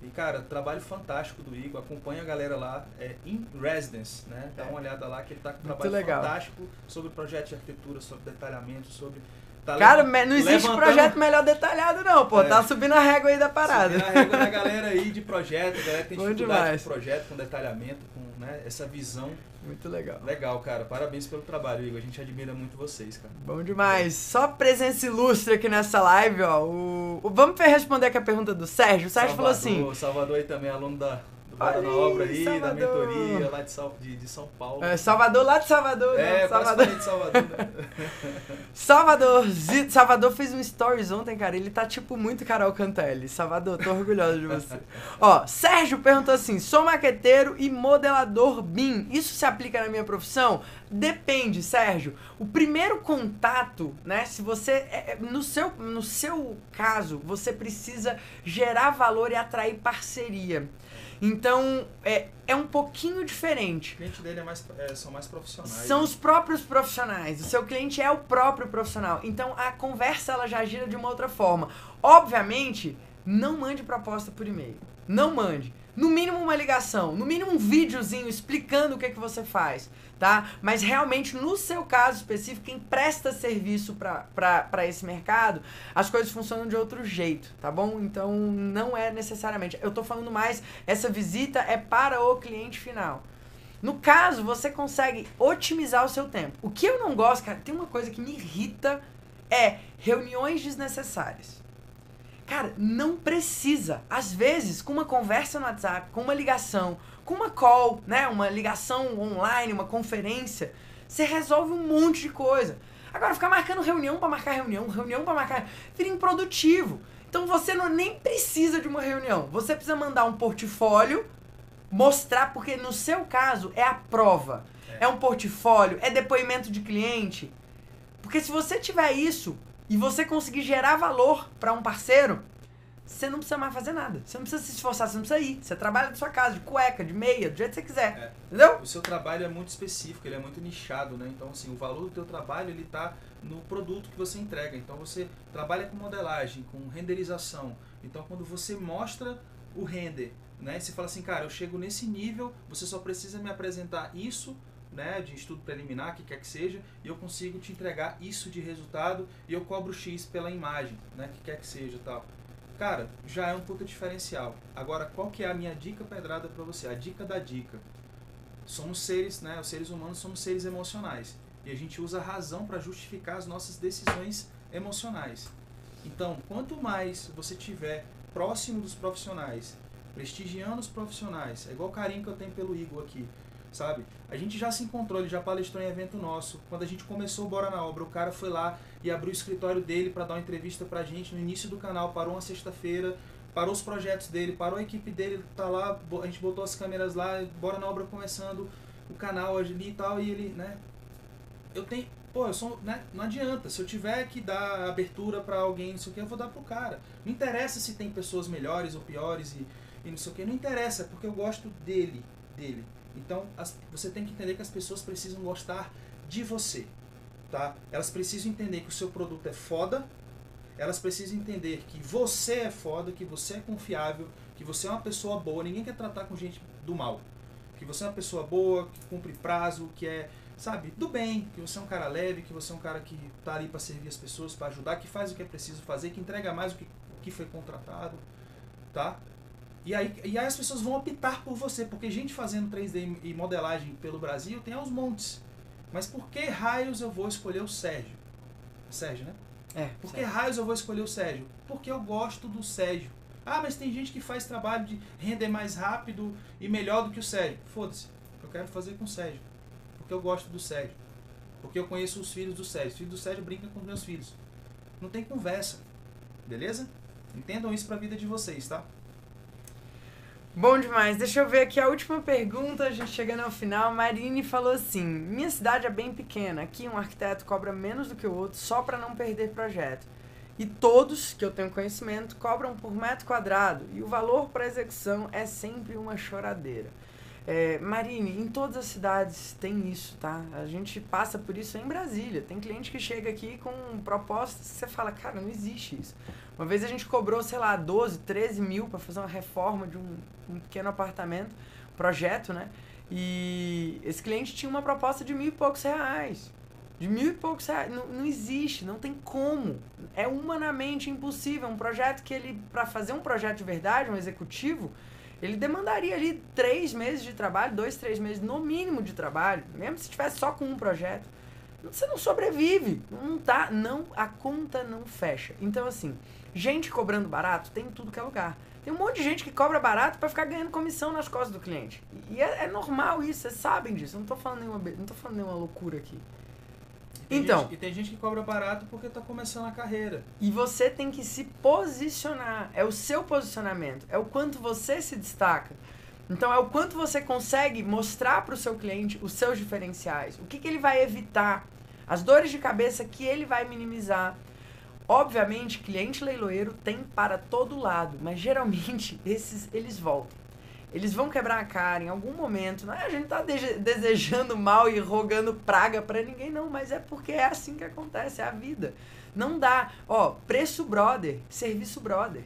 E, cara, trabalho fantástico do Igor. Acompanha a galera lá, é In Residence, né? Dá é. uma olhada lá que ele tá com um trabalho legal. fantástico sobre projeto de arquitetura, sobre detalhamento, sobre Tá Cara, não existe levantando... projeto melhor detalhado, não, pô. É. Tá subindo a régua aí da parada. Subindo a régua da galera aí de projeto, galera que tem Bom dificuldade demais. com projeto, com detalhamento, com né, essa visão. Muito legal. Legal, cara. Parabéns pelo trabalho, Igor. A gente admira muito vocês, cara. Bom demais. Só presença ilustre aqui nessa live, ó. O, o... Vamos responder aqui a pergunta do Sérgio. O Sérgio Salvador, falou assim... O Salvador aí também, aluno da, Bora na obra aí, Salvador. da mentoria lá de, Sal, de, de São Paulo. É, Salvador, lá de Salvador. É, né? Salvador. de Salvador. Né? Salvador, Salvador fez um stories ontem, cara. Ele tá tipo muito Carol Cantelli. Salvador, tô orgulhoso de você. Ó, Sérgio perguntou assim: sou maqueteiro e modelador BIM. Isso se aplica na minha profissão? Depende, Sérgio. O primeiro contato, né? Se você. É, é, no, seu, no seu caso, você precisa gerar valor e atrair parceria. Então, é, é um pouquinho diferente. O cliente dele é mais, é, são mais profissionais. São né? os próprios profissionais. O seu cliente é o próprio profissional. Então, a conversa ela já gira de uma outra forma. Obviamente, não mande proposta por e-mail. Não mande. No mínimo uma ligação, no mínimo um videozinho explicando o que, é que você faz tá? Mas realmente, no seu caso específico, quem presta serviço para esse mercado, as coisas funcionam de outro jeito, tá bom? Então, não é necessariamente. Eu tô falando mais, essa visita é para o cliente final. No caso, você consegue otimizar o seu tempo. O que eu não gosto, cara, tem uma coisa que me irrita, é reuniões desnecessárias. Cara, não precisa. Às vezes, com uma conversa no WhatsApp, com uma ligação, com uma call, né, uma ligação online, uma conferência, você resolve um monte de coisa. Agora, ficar marcando reunião para marcar reunião, reunião para marcar, vira improdutivo. Então você não nem precisa de uma reunião. Você precisa mandar um portfólio, mostrar, porque no seu caso é a prova. É, é um portfólio, é depoimento de cliente. Porque se você tiver isso e você conseguir gerar valor para um parceiro, você não precisa mais fazer nada. Você não precisa se esforçar, você não precisa ir. Você trabalha da sua casa, de cueca, de meia, do jeito que você quiser. É. Entendeu? O seu trabalho é muito específico, ele é muito nichado, né? Então, assim, o valor do teu trabalho, ele tá no produto que você entrega. Então, você trabalha com modelagem, com renderização. Então, quando você mostra o render, né? Você fala assim, cara, eu chego nesse nível, você só precisa me apresentar isso né, de estudo preliminar, que quer que seja, e eu consigo te entregar isso de resultado e eu cobro X pela imagem, né, que quer que seja tal. Cara, já é um puta diferencial. Agora, qual que é a minha dica pedrada para você? A dica da dica. Somos seres, né? Os seres humanos somos seres emocionais. E a gente usa a razão para justificar as nossas decisões emocionais. Então, quanto mais você tiver próximo dos profissionais, prestigiando os profissionais, é igual o carinho que eu tenho pelo Igor aqui sabe? A gente já se encontrou, ele já palestrou em evento nosso. Quando a gente começou Bora na Obra, o cara foi lá e abriu o escritório dele para dar uma entrevista pra gente no início do canal, parou uma sexta-feira, parou os projetos dele, parou a equipe dele, tá lá, a gente botou as câmeras lá, Bora na Obra começando o canal ali e tal, e ele, né? Eu tenho, pô, eu sou, né? Não adianta, se eu tiver que dar abertura para alguém, não sei o que, eu vou dar pro cara. Não interessa se tem pessoas melhores ou piores e, e não sei o que, não interessa, porque eu gosto dele, dele. Então, as, você tem que entender que as pessoas precisam gostar de você, tá? Elas precisam entender que o seu produto é foda, elas precisam entender que você é foda, que você é confiável, que você é uma pessoa boa. Ninguém quer tratar com gente do mal. Que você é uma pessoa boa, que cumpre prazo, que é, sabe, do bem, que você é um cara leve, que você é um cara que tá ali para servir as pessoas, para ajudar, que faz o que é preciso fazer, que entrega mais o que, que foi contratado, tá? E aí, e aí as pessoas vão optar por você, porque gente fazendo 3D e modelagem pelo Brasil tem aos montes. Mas por que raios eu vou escolher o Sérgio? Sérgio, né? É. Por que raios eu vou escolher o Sérgio? Porque eu gosto do Sérgio. Ah, mas tem gente que faz trabalho de render mais rápido e melhor do que o Sérgio. Foda-se. Eu quero fazer com o Sérgio. Porque eu gosto do Sérgio. Porque eu conheço os filhos do Sérgio. Os filhos do Sérgio brincam com os meus filhos. Não tem conversa. Beleza? Entendam isso pra vida de vocês, tá? Bom demais. Deixa eu ver aqui a última pergunta, a gente chegando ao final. Marine falou assim: Minha cidade é bem pequena. Aqui um arquiteto cobra menos do que o outro só para não perder projeto. E todos, que eu tenho conhecimento, cobram por metro quadrado. E o valor para execução é sempre uma choradeira. É, Marine, em todas as cidades tem isso, tá? A gente passa por isso em Brasília. Tem cliente que chega aqui com propostas que você fala, cara, não existe isso. Uma vez a gente cobrou, sei lá, 12, 13 mil para fazer uma reforma de um, um, pequeno apartamento, projeto, né? E esse cliente tinha uma proposta de mil e poucos reais. De mil e poucos reais. Não, não existe, não tem como. É humanamente impossível. Um projeto que ele, para fazer um projeto de verdade, um executivo, ele demandaria ali três meses de trabalho, dois, três meses no mínimo de trabalho, mesmo se tivesse só com um projeto. Você não sobrevive, não tá, não, a conta não fecha. Então assim, Gente cobrando barato tem em tudo que é lugar. Tem um monte de gente que cobra barato para ficar ganhando comissão nas costas do cliente. E é, é normal isso, vocês sabem disso. Eu não tô falando nenhuma, não tô falando nenhuma loucura aqui. E então. Gente, e tem gente que cobra barato porque tá começando a carreira. E você tem que se posicionar. É o seu posicionamento. É o quanto você se destaca. Então é o quanto você consegue mostrar para o seu cliente os seus diferenciais. O que, que ele vai evitar. As dores de cabeça que ele vai minimizar Obviamente, cliente leiloeiro tem para todo lado, mas geralmente esses eles voltam. Eles vão quebrar a cara em algum momento. Não é a gente tá de desejando mal e rogando praga para ninguém, não, mas é porque é assim que acontece, é a vida. Não dá. Ó, preço brother, serviço brother.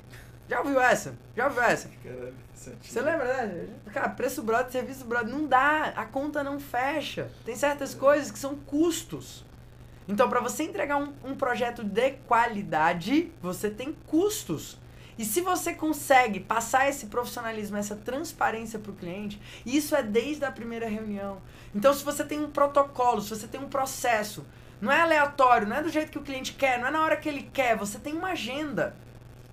Já ouviu essa? Já ouviu essa? Caralho, Você lembra, né? Cara, preço brother, serviço brother. Não dá, a conta não fecha. Tem certas coisas que são custos. Então, para você entregar um, um projeto de qualidade, você tem custos. E se você consegue passar esse profissionalismo, essa transparência para o cliente, isso é desde a primeira reunião. Então, se você tem um protocolo, se você tem um processo, não é aleatório, não é do jeito que o cliente quer, não é na hora que ele quer, você tem uma agenda.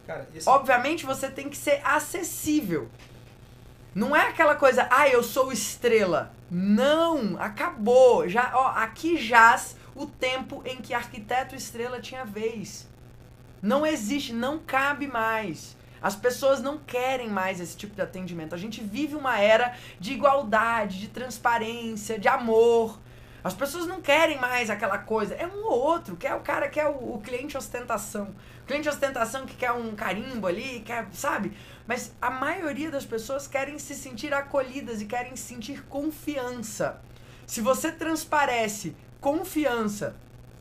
Cara, esse... Obviamente, você tem que ser acessível. Não é aquela coisa, ah, eu sou estrela. Não, acabou. Já, ó, aqui jaz o tempo em que arquiteto estrela tinha vez. Não existe, não cabe mais. As pessoas não querem mais esse tipo de atendimento. A gente vive uma era de igualdade, de transparência, de amor. As pessoas não querem mais aquela coisa. É um ou outro. Quer o cara quer o, o cliente ostentação. O cliente ostentação que quer um carimbo ali, quer, sabe? Mas a maioria das pessoas querem se sentir acolhidas e querem sentir confiança. Se você transparece confiança.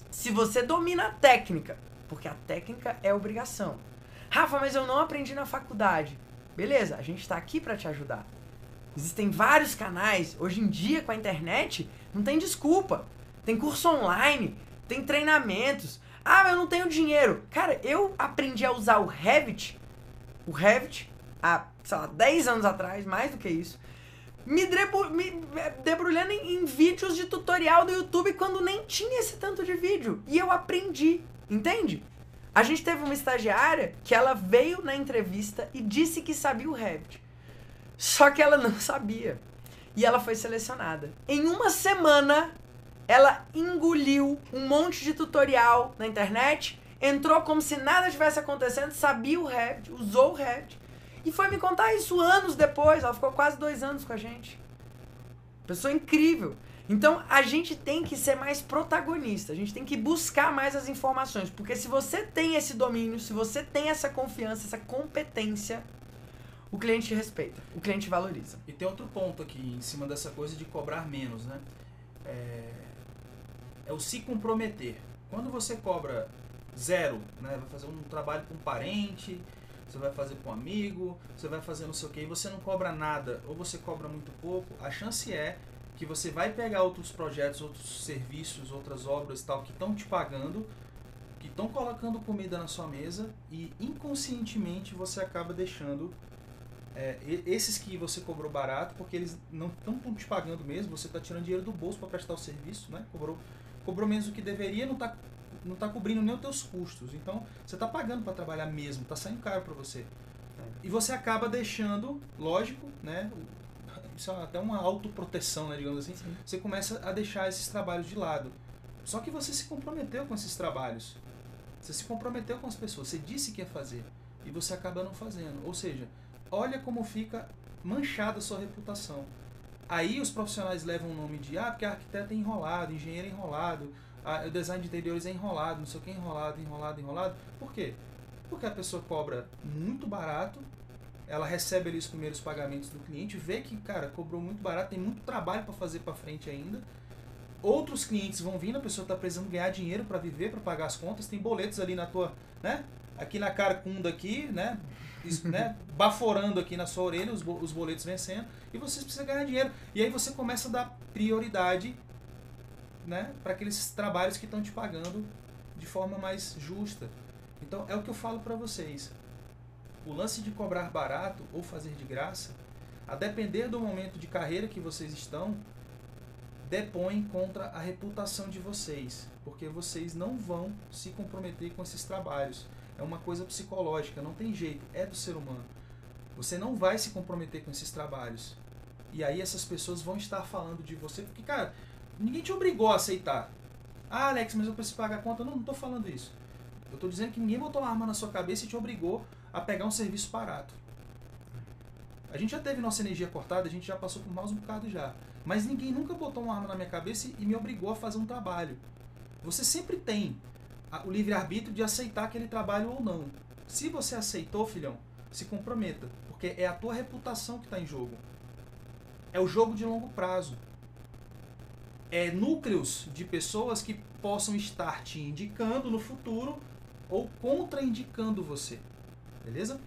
Se você domina a técnica, porque a técnica é obrigação. Rafa, mas eu não aprendi na faculdade. Beleza, a gente está aqui para te ajudar. Existem vários canais. Hoje em dia, com a internet, não tem desculpa. Tem curso online, tem treinamentos. Ah, mas eu não tenho dinheiro. Cara, eu aprendi a usar o Revit, o Revit, há, sei lá, 10 anos atrás, mais do que isso me, drebu, me debrulhando em, em, vídeos de tutorial do YouTube quando nem tinha esse tanto de vídeo. E eu aprendi, entende? A gente teve uma estagiária que ela veio na entrevista e disse que sabia o Revit. Só que ela não sabia. E ela foi selecionada. Em uma semana, ela engoliu um monte de tutorial na internet, entrou como se nada tivesse acontecendo, sabia o Revit, usou o Revit e foi me contar isso anos depois. Ela ficou quase dois anos com a gente. Pessoa incrível. Então a gente tem que ser mais protagonista, a gente tem que buscar mais as informações, porque se você tem esse domínio, se você tem essa confiança, essa competência, o cliente respeita, o cliente valoriza. E tem outro ponto aqui em cima dessa coisa de cobrar menos, né? É, é o se comprometer. Quando você cobra zero, né? Vai fazer um trabalho com um parente, você vai fazer com um amigo, você vai fazer não sei o que, e você não cobra nada, ou você cobra muito pouco, a chance é que você vai pegar outros projetos, outros serviços, outras obras tal que estão te pagando, que estão colocando comida na sua mesa e inconscientemente você acaba deixando é, esses que você cobrou barato, porque eles não estão te pagando mesmo, você está tirando dinheiro do bolso para prestar o serviço, né? Cobrou, cobrou menos do que deveria, não está não está cobrindo nem os teus custos. Então, você está pagando para trabalhar mesmo, está saindo caro para você. E você acaba deixando, lógico, né? Isso é até uma autoproteção, né, digamos assim. Sim. Você começa a deixar esses trabalhos de lado. Só que você se comprometeu com esses trabalhos. Você se comprometeu com as pessoas. Você disse que ia fazer. E você acaba não fazendo. Ou seja, olha como fica manchada a sua reputação. Aí os profissionais levam o nome de, ah, porque arquiteto é enrolado, engenheiro é enrolado, o design de interiores é enrolado, não sei o que, enrolado, enrolado, enrolado. Por quê? Porque a pessoa cobra muito barato, ela recebe ali os primeiros pagamentos do cliente, vê que, cara, cobrou muito barato, tem muito trabalho para fazer para frente ainda. Outros clientes vão vindo, a pessoa está precisando ganhar dinheiro para viver, para pagar as contas, tem boletos ali na tua, né? Aqui na carcunda aqui, né? Isso, né? Baforando aqui na sua orelha, os boletos vencendo, e você precisa ganhar dinheiro. E aí você começa a dar prioridade né, para aqueles trabalhos que estão te pagando de forma mais justa. Então é o que eu falo para vocês. O lance de cobrar barato ou fazer de graça, a depender do momento de carreira que vocês estão, depõe contra a reputação de vocês, porque vocês não vão se comprometer com esses trabalhos. É uma coisa psicológica, não tem jeito, é do ser humano. Você não vai se comprometer com esses trabalhos. E aí essas pessoas vão estar falando de você, porque, cara, Ninguém te obrigou a aceitar. Ah, Alex, mas eu preciso pagar a conta. Não, não estou falando isso. Eu estou dizendo que ninguém botou uma arma na sua cabeça e te obrigou a pegar um serviço barato. A gente já teve nossa energia cortada, a gente já passou por maus um bocado já. Mas ninguém nunca botou uma arma na minha cabeça e me obrigou a fazer um trabalho. Você sempre tem o livre-arbítrio de aceitar aquele trabalho ou não. Se você aceitou, filhão, se comprometa. Porque é a tua reputação que está em jogo. É o jogo de longo prazo é, núcleos de pessoas que possam estar te indicando no futuro ou contraindicando você. Beleza?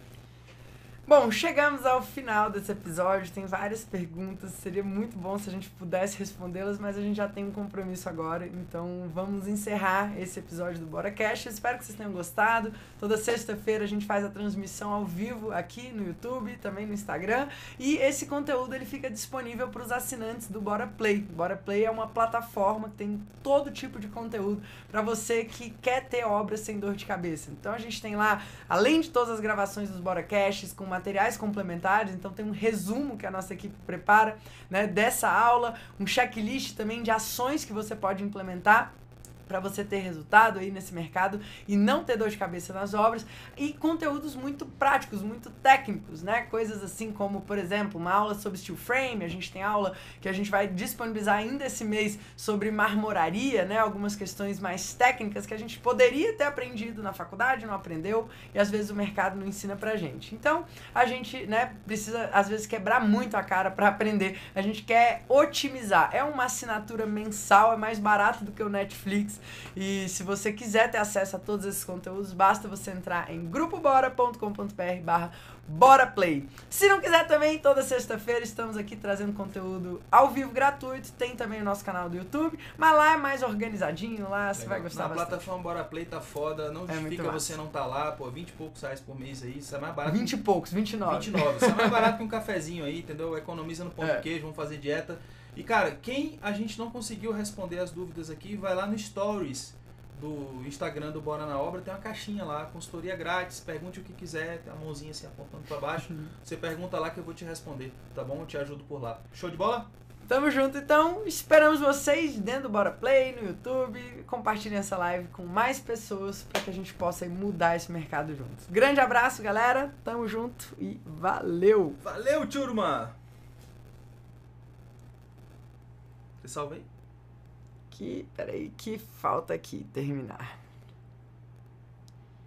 Bom, chegamos ao final desse episódio. Tem várias perguntas. Seria muito bom se a gente pudesse respondê-las, mas a gente já tem um compromisso agora. Então vamos encerrar esse episódio do Bora Cash. espero que vocês tenham gostado. Toda sexta-feira a gente faz a transmissão ao vivo aqui no YouTube, também no Instagram. E esse conteúdo ele fica disponível para os assinantes do Bora Play. Bora Play é uma plataforma que tem todo tipo de conteúdo para você que quer ter obras sem dor de cabeça. Então a gente tem lá, além de todas as gravações dos Bora Caches, com materiais complementares, então tem um resumo que a nossa equipe prepara né, dessa aula, um checklist também de ações que você pode implementar para você ter resultado aí nesse mercado e não ter dor de cabeça nas obras e conteúdos muito práticos, muito técnicos, né? Coisas assim como, por exemplo, uma aula sobre steel frame, a gente tem aula que a gente vai disponibilizar ainda esse mês sobre marmoraria, né? Algumas questões mais técnicas que a gente poderia ter aprendido na faculdade, não aprendeu e às vezes o mercado não ensina pra gente. Então, a gente, né, precisa às vezes quebrar muito a cara para aprender. A gente quer otimizar. É uma assinatura mensal, é mais barato do que o Netflix e se você quiser ter acesso a todos esses conteúdos, basta você entrar em grupobora.com.br barra Bora Play. Se não quiser também, toda sexta-feira estamos aqui trazendo conteúdo ao vivo gratuito. Tem também o nosso canal do YouTube, mas lá é mais organizadinho, lá você vai gostar Na bastante. plataforma Bora Play tá foda, não é justifica você não tá lá, pô, 20 e poucos reais por mês aí, isso é mais barato. 20 e poucos, 29. 29, isso é mais barato que um cafezinho aí, entendeu? Economiza no pão é. de queijo, vamos fazer dieta. E cara, quem a gente não conseguiu responder as dúvidas aqui, vai lá no Stories do Instagram do Bora na Obra, tem uma caixinha lá, consultoria grátis, pergunte o que quiser, tem uma mãozinha assim apontando para baixo. Uhum. Você pergunta lá que eu vou te responder, tá bom? Eu te ajudo por lá. Show de bola? Tamo junto, então. Esperamos vocês dentro do Bora Play, no YouTube. Compartilhem essa live com mais pessoas para que a gente possa mudar esse mercado juntos. Grande abraço, galera. Tamo junto e valeu! Valeu, turma! Salva aí? Que, peraí, que falta aqui terminar.